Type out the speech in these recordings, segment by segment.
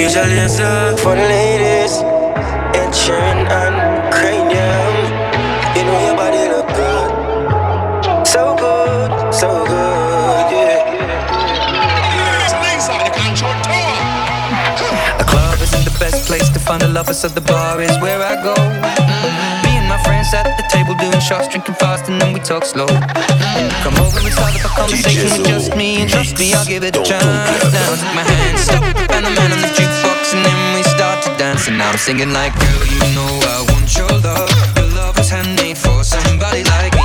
Major Lazer. For the ladies, Sheeran and Kranium. You know your body look good. So good, so good, yeah. A club isn't the best place to find a lover, so the bar is where I go. Friends at the table doing shots, drinking fast, and then we talk slow. Come over and start up a conversation with just me, and trust me, I'll give it a chance. Now take my hand, stop, and the man on the jukebox, and then we start to dance. And now I'm singing like, girl, you know I want your love. Your love was handmade for somebody like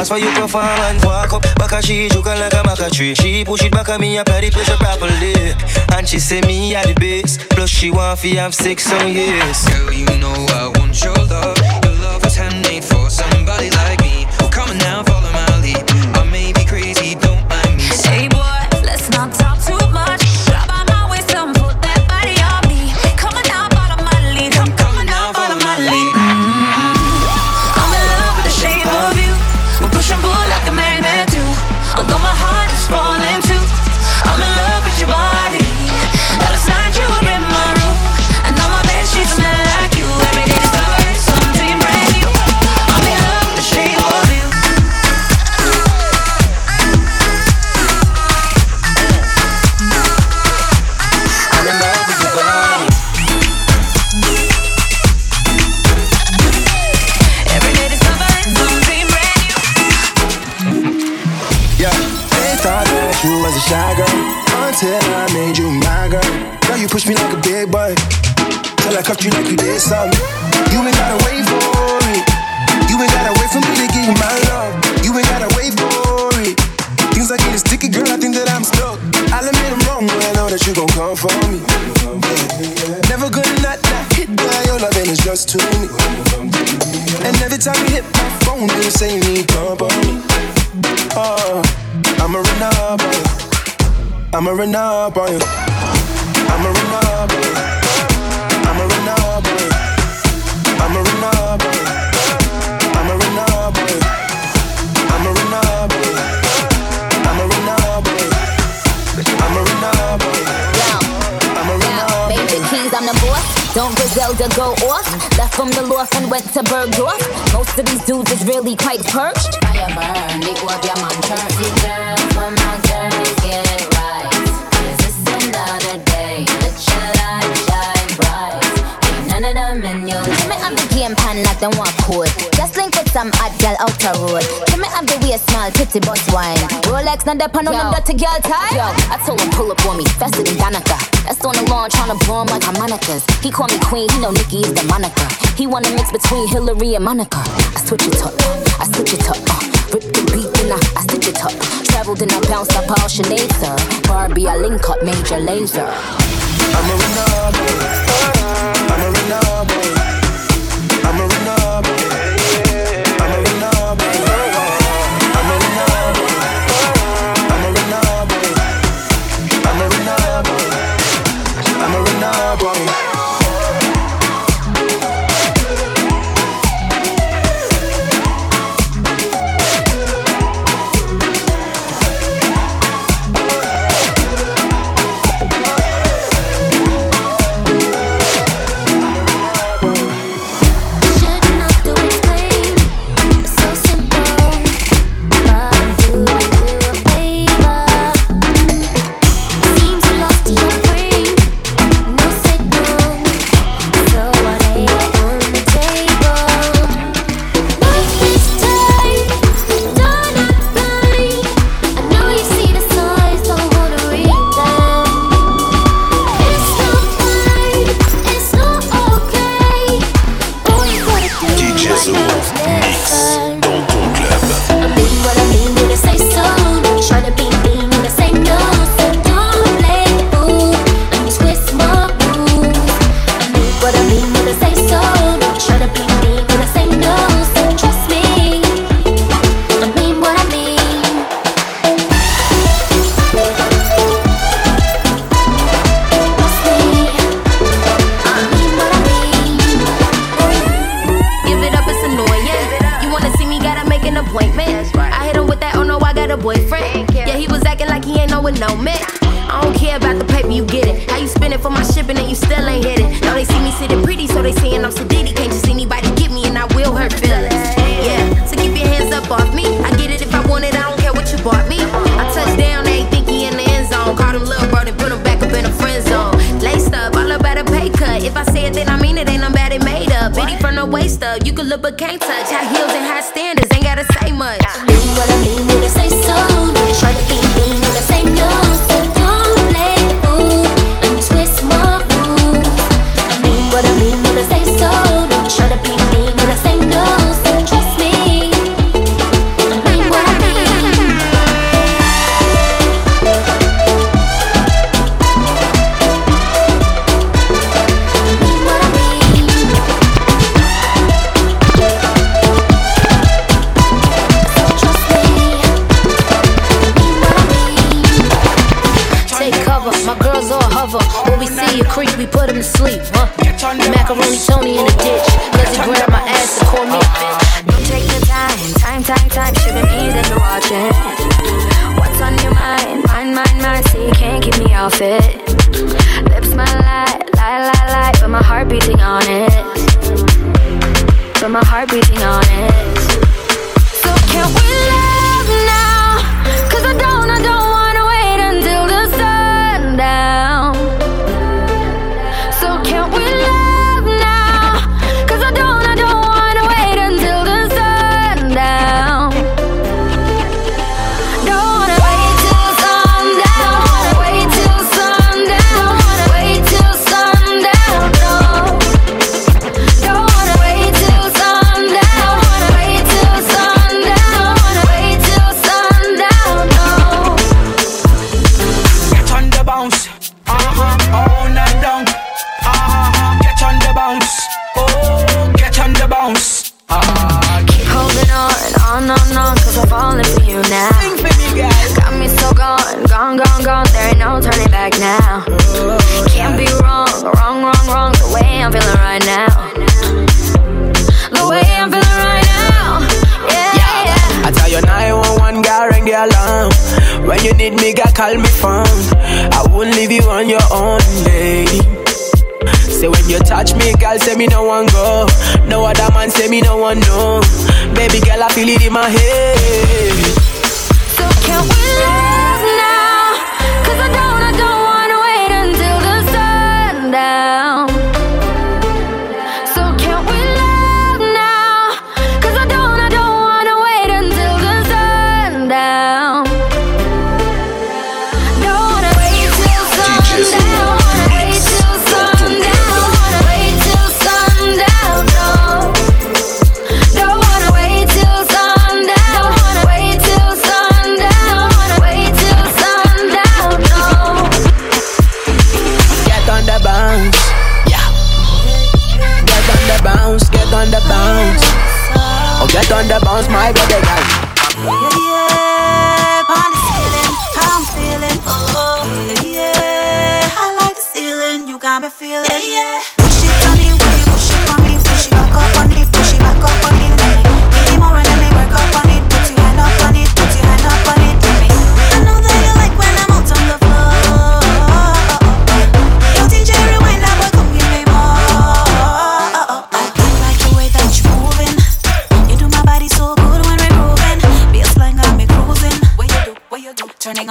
place for you performance. Walk up, back a she, juke like a maca tree. She push it back at me, apply the pressure properly. And she say me at the base. Plus she want fi have sex on yes. Girl, you know I want your love. Your love was handmade for somebody like me. Come on now, follow my Don't Griselda go off. Left from the loft and went to Bergdorf. Most of these dudes is really quite perched. Fire burn, your man turn. Give me up the game pan like them want code. Just link with some hot girl out the road. Give me up the way small pretty bus wine. Rolex not depend on them dirty girl tie. Yo, I told him pull up on me faster than Danica. That's on the lawn tryna blow him like harmonicas. He call me queen, he know Nikki is the moniker. He wanna mix between Hillary and Monica. I switch it up, I switch it up. Uh, rip the beat and I, I stitch it up. Traveled and I bounced up all Sinead, sir. Barbie, I link up Major Lazer. I'm a you. I'm a run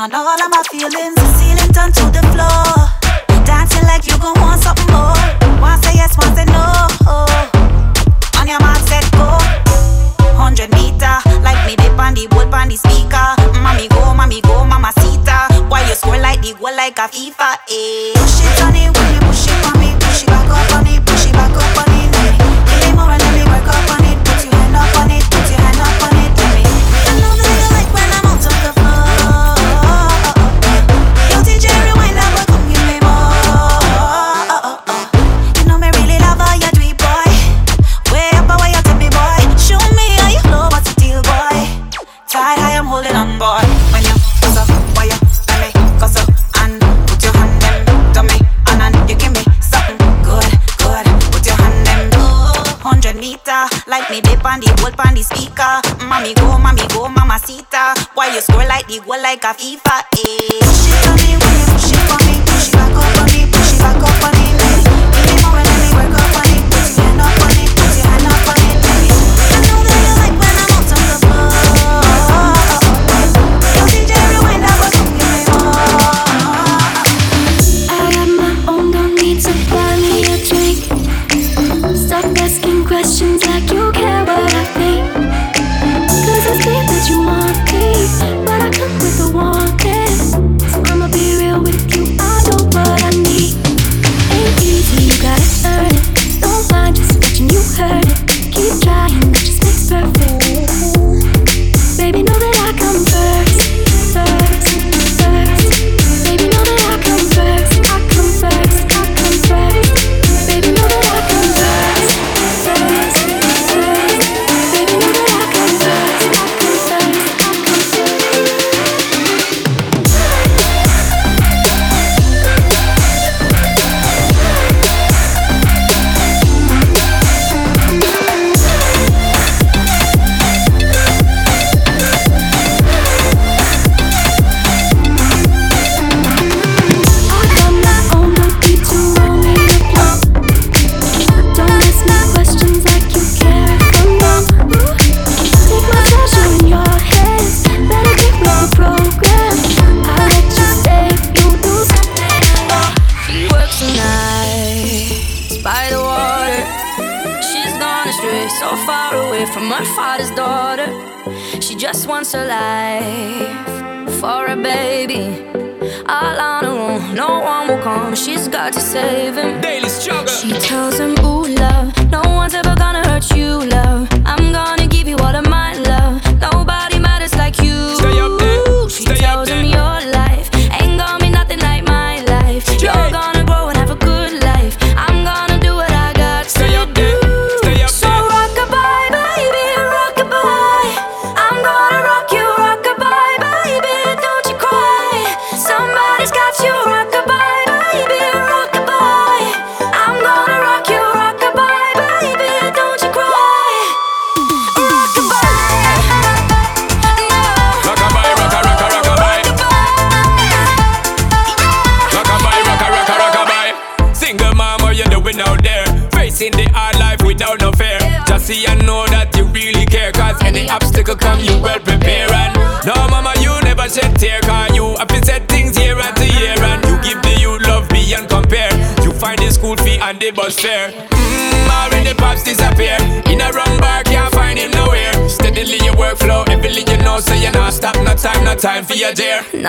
And all of my feelings, the ceiling turned to the floor. Dancing like you gon' want something more. One say yes, one say no. On your mark, set, go. 100 meter, like me dip on the wood on the speaker. Mommy go, mommy go, mama sita. Why you score like the goal like a FIFA? Eh? Push it on it, when you push it on me, push it back up on me, push it back up. like a FIFA. Eh? to save him. Damn. Time for your dear. Now she got a six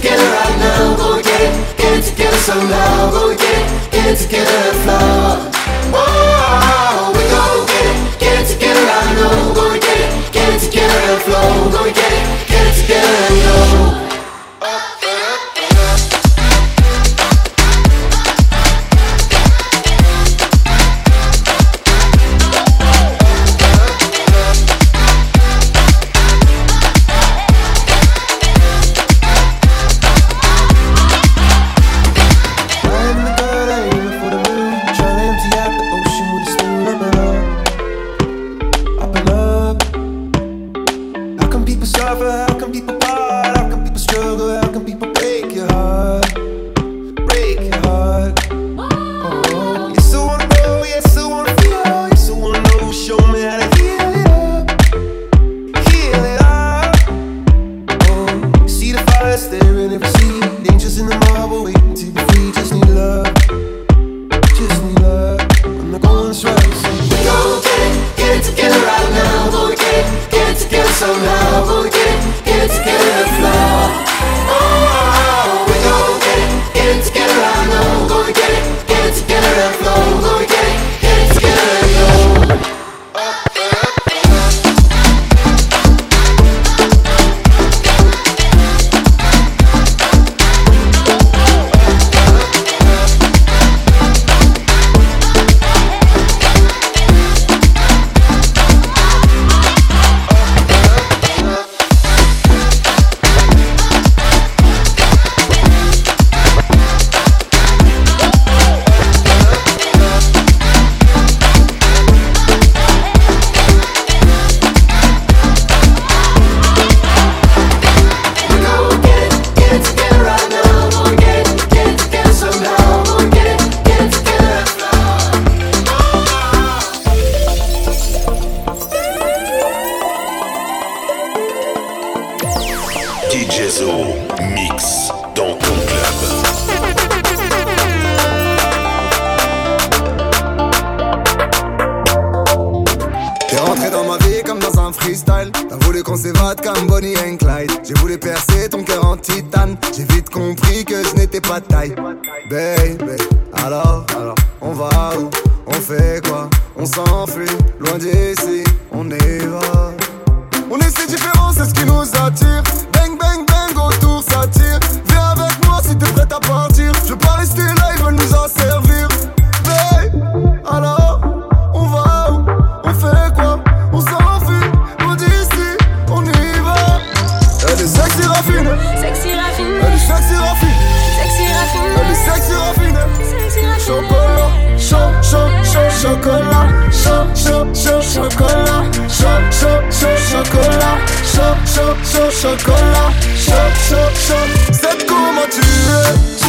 together right now, go get it, get it together so now, go get it, get it together, flow. DJ Zo mix dans ton club. T'es rentré dans ma vie comme dans un freestyle. T'as voulu qu'on s'évade comme Bonnie and Clyde. J'ai voulu percer ton cœur en titane. J'ai vite compris que je n'étais pas taille. Baby, alors, alors, on va où? On fait quoi? On s'enfuit, loin d'ici, on évade. On est si différents, c'est ce qui nous attire. Viens avec moi si t'es prête à partir. Je veux pas rester là, ils veulent nous en servir. Hey, alors on va où? On fait quoi? On s'enfuit, on d'ici, on y va. Elle est sexy raffinée. Sexy raffinée. Elle est sexy raffinée. Sexy raffinée. Elle est sexy raffinée. Sexy raffinée. Chocolat, chaud, chaud, chaud, chocolat. Chaud, chaud, chaud, chocolat. Chaud, chaud, chaud, chocolat chaud, chaud, chaud, chocolat, chaud, chaud, chaud. C'est comment tu es.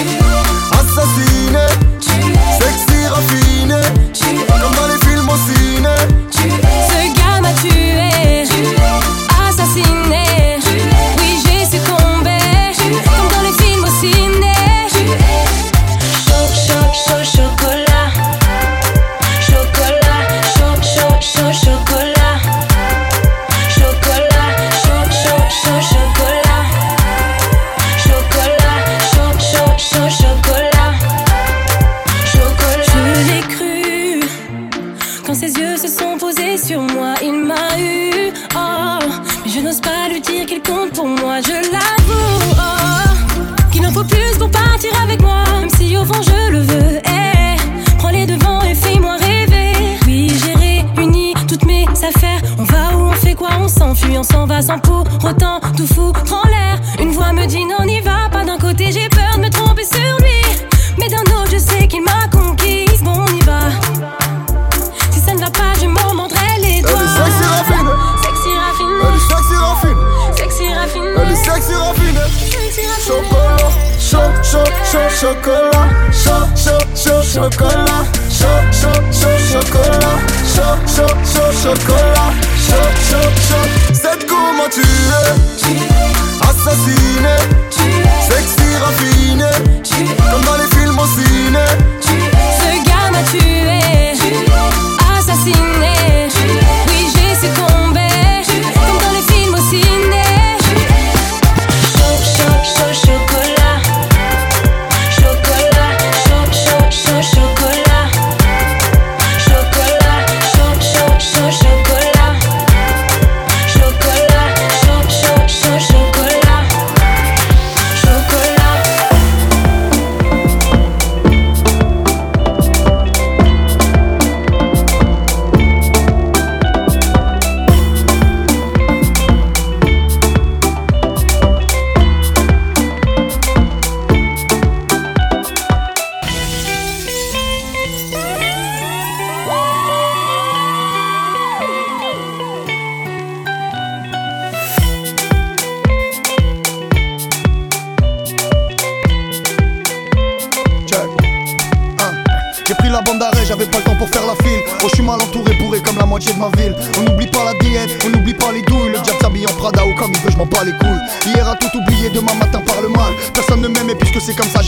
Chocolat, chaud, chaud, chaud, chocolat.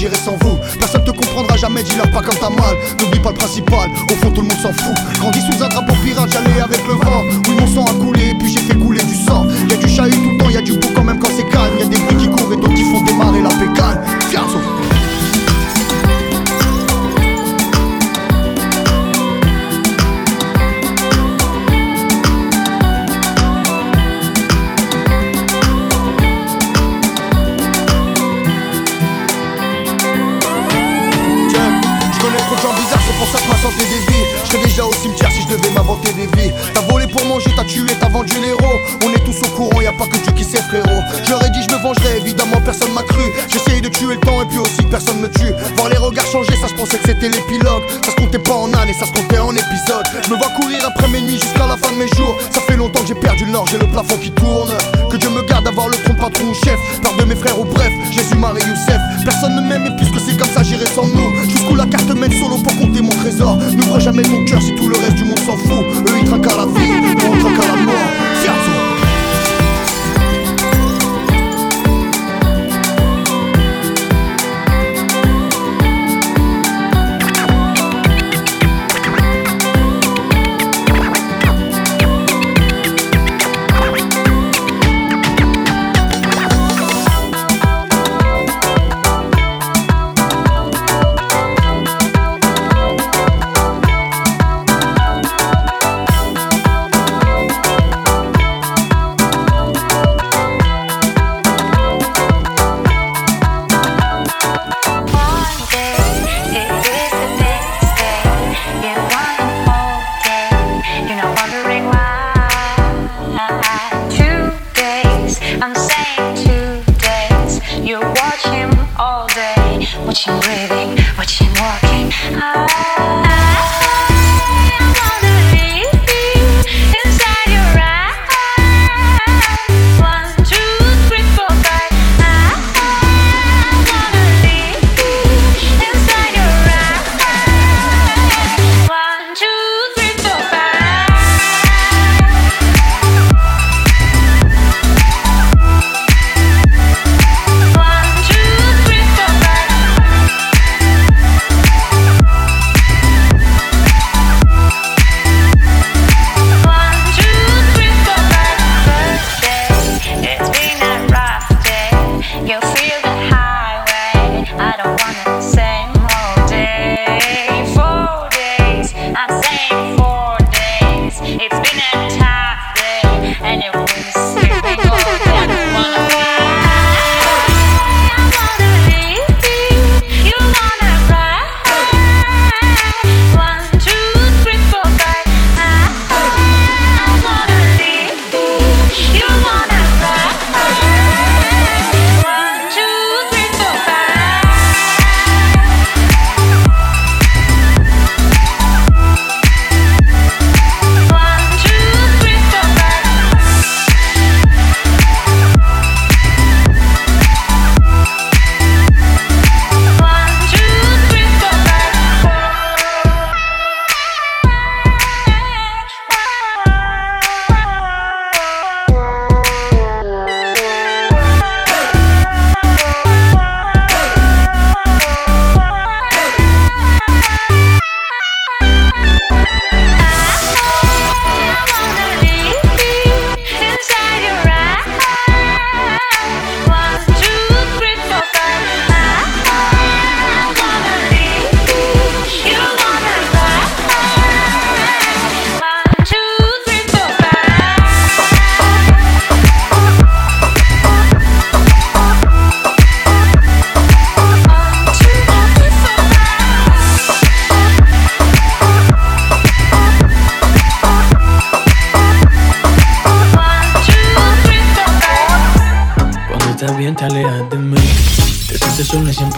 J'irai sans vous. Personne te comprendra jamais, dis-leur pas quand t'as mal. N'oublie pas le principal, au fond tout le monde s'en fout. On est tous au courant, y a pas que Dieu qui sait, frérot. J'aurais dit, je me vengerais, évidemment, personne m'a cru. J'essayais de tuer le temps et puis aussi personne me tue. Voir les regards changer, ça se pensait que c'était l'épilogue. Ça se comptait pas en années, ça se comptait en épisodes. Je me vois courir après mes nuits jusqu'à la fin de mes jours. Ça fait longtemps que j'ai perdu le nord, j'ai le plafond qui tourne. Que Dieu me garde d'avoir le trompe patron ou chef. Peur de mes frères ou bref, Jésus, Marie, Youssef. Personne ne m'aime et puisque c'est comme ça, j'irai sans nous. Jusqu'où la carte mène solo pour compter mon trésor. N'ouvre jamais mon cœur si tout le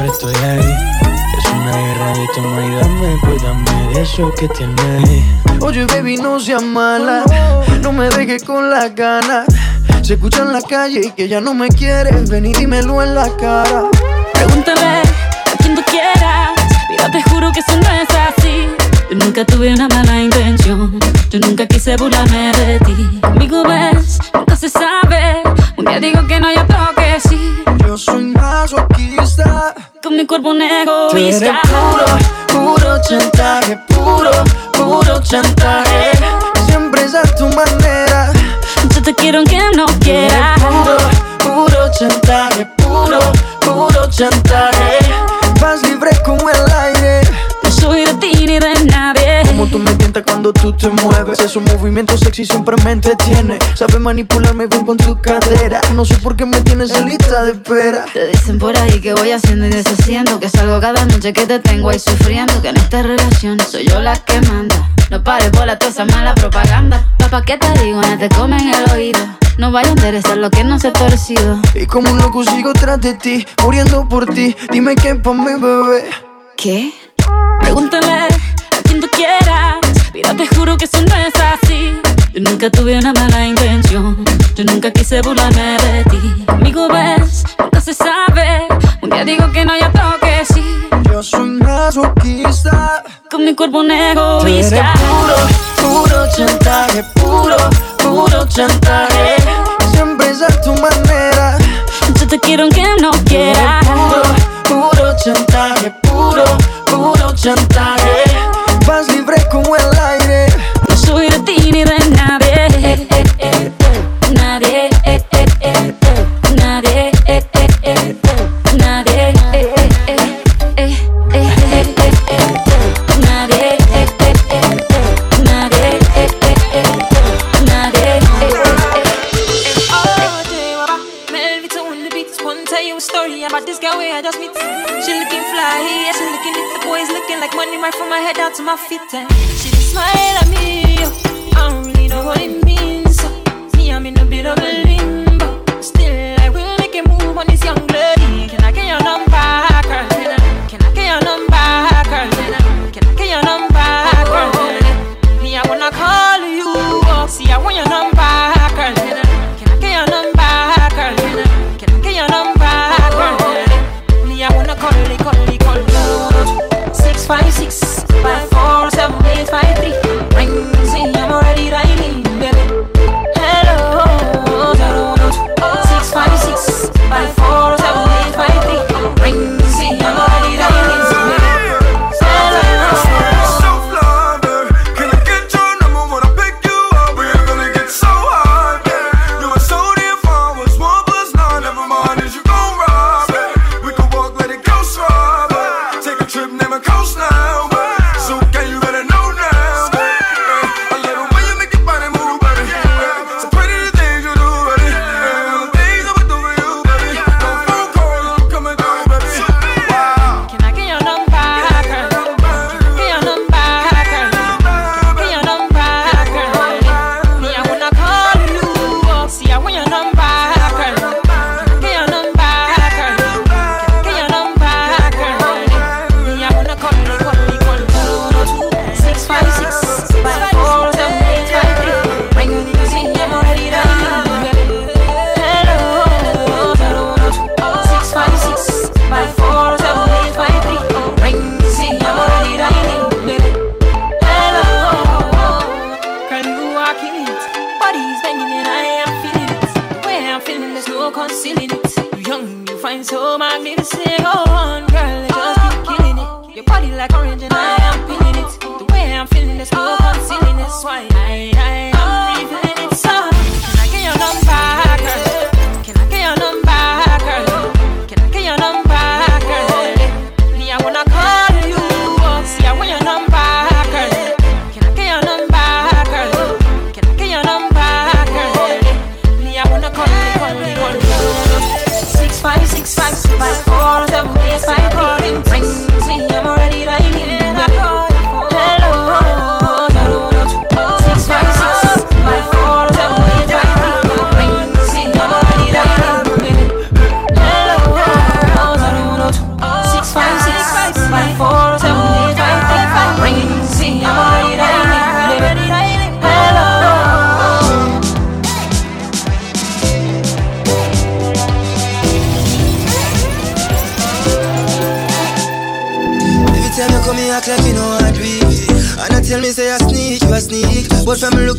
estoy ahí. Es una guerra de toma y dame, pues dame de eso que tienes. Oye, baby, no seas mala, no me dejes con las ganas. Se escucha en la calle y que ya no me quieres, ven y dímelo en la cara. Pregúntame a quien tú quieras, mira, te juro que eso no es así. Yo nunca tuve una mala intención, yo nunca quise burlarme de ti. Amigo, ves, nunca se sabe. Un día digo que no, yo creo que sí. Yo soy masoquista con mi cuerpo un egoísta. puro, puro chantaje, puro, puro chantaje. Siempre es a tu manera. Yo te quiero aunque no quiera. Puro, puro chantaje, puro, puro chantaje cuando tú te mueves. Esos movimientos sexy siempre me entretiene. Sabes manipularme bien con tu cadera. No sé por qué me tienes en lista de espera. Te dicen por ahí que voy haciendo y deshaciendo. Que salgo cada noche que te tengo ahí sufriendo. Que en esta relación soy yo la que manda. No pares bola toda esa mala propaganda. Papá, ¿qué te digo? No te comen el oído. No vaya a interesar lo que no se ha torcido. Y como un loco sigo tras de ti, muriendo por ti. Dime qué pa' mi bebé. ¿Qué? Pregúntale a quien tú quieras. Mira, te juro que eso no es así. Yo nunca tuve una mala intención. Yo nunca quise burlarme de ti. Amigo, ves, no se sabe. Un día digo que no, ya otro que sí. Yo soy masoquista. Con mi cuerpo un egoísta. Puro, puro chantaje. Puro, puro chantaje. Siempre es a tu manera. Yo te quiero aunque no quiera. Puro, puro chantaje. Puro, puro chantaje. Vas libre como el my feet and she be.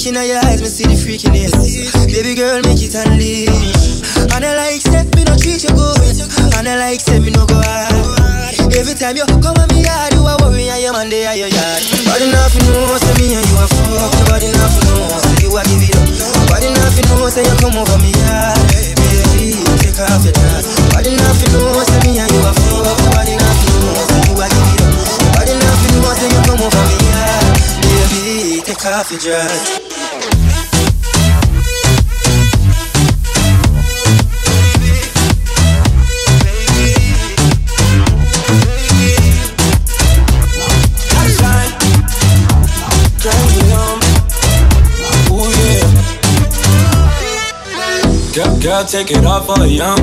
But from your eyes, me see the freakiness. Baby girl, make it and leave. And I like say me no treat you good. And I like say me no go hard. Every time you come on me yard, you a worry and your man they are your yard. Body enough know, say me and you a fuck. Body enough know, say you a give it up. Body enough know, say you come over me yard. Baby, take off your dress. Body enough know, say me and you a fuck. Body enough know, say you a give it up. Body enough know, say you come over me yard. Baby, take off your dress. Girl, take it off for a young.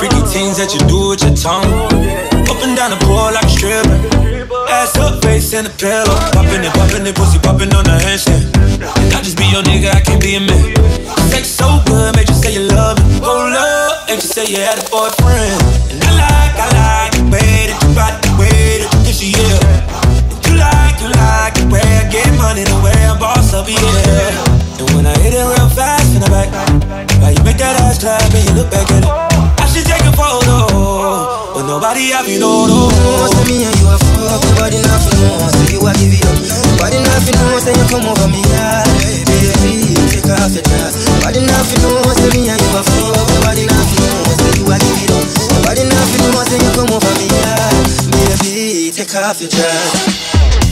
Freaky things that you do with your tongue. Up and down the pole like a stripper. Ass up, face in the pillow. Popping it, popping it, pussy popping on the handstand. And I just be your nigga, I can't be a man. Sex so good, make you say you love me. Hold up, and you say you had a boyfriend. And I like, I like the way that you body, the way that you your ear. You like, you like the way I get money, the way I boss up, yeah. And when I hit it real fast in the back, why you make that ass clap and you look back at it? I should take a photo, but nobody have you know, no. Say me and you a fuck, nobody nothing know. Say you a give it up, nobody nothing know. Say you come over me, yeah. Baby, take off your dress. Nobody nothing know. Say me and you a fuck, nobody nothing know. Say you a give it up, nobody nothing know. Say you come over me, yeah. Baby, take off your dress.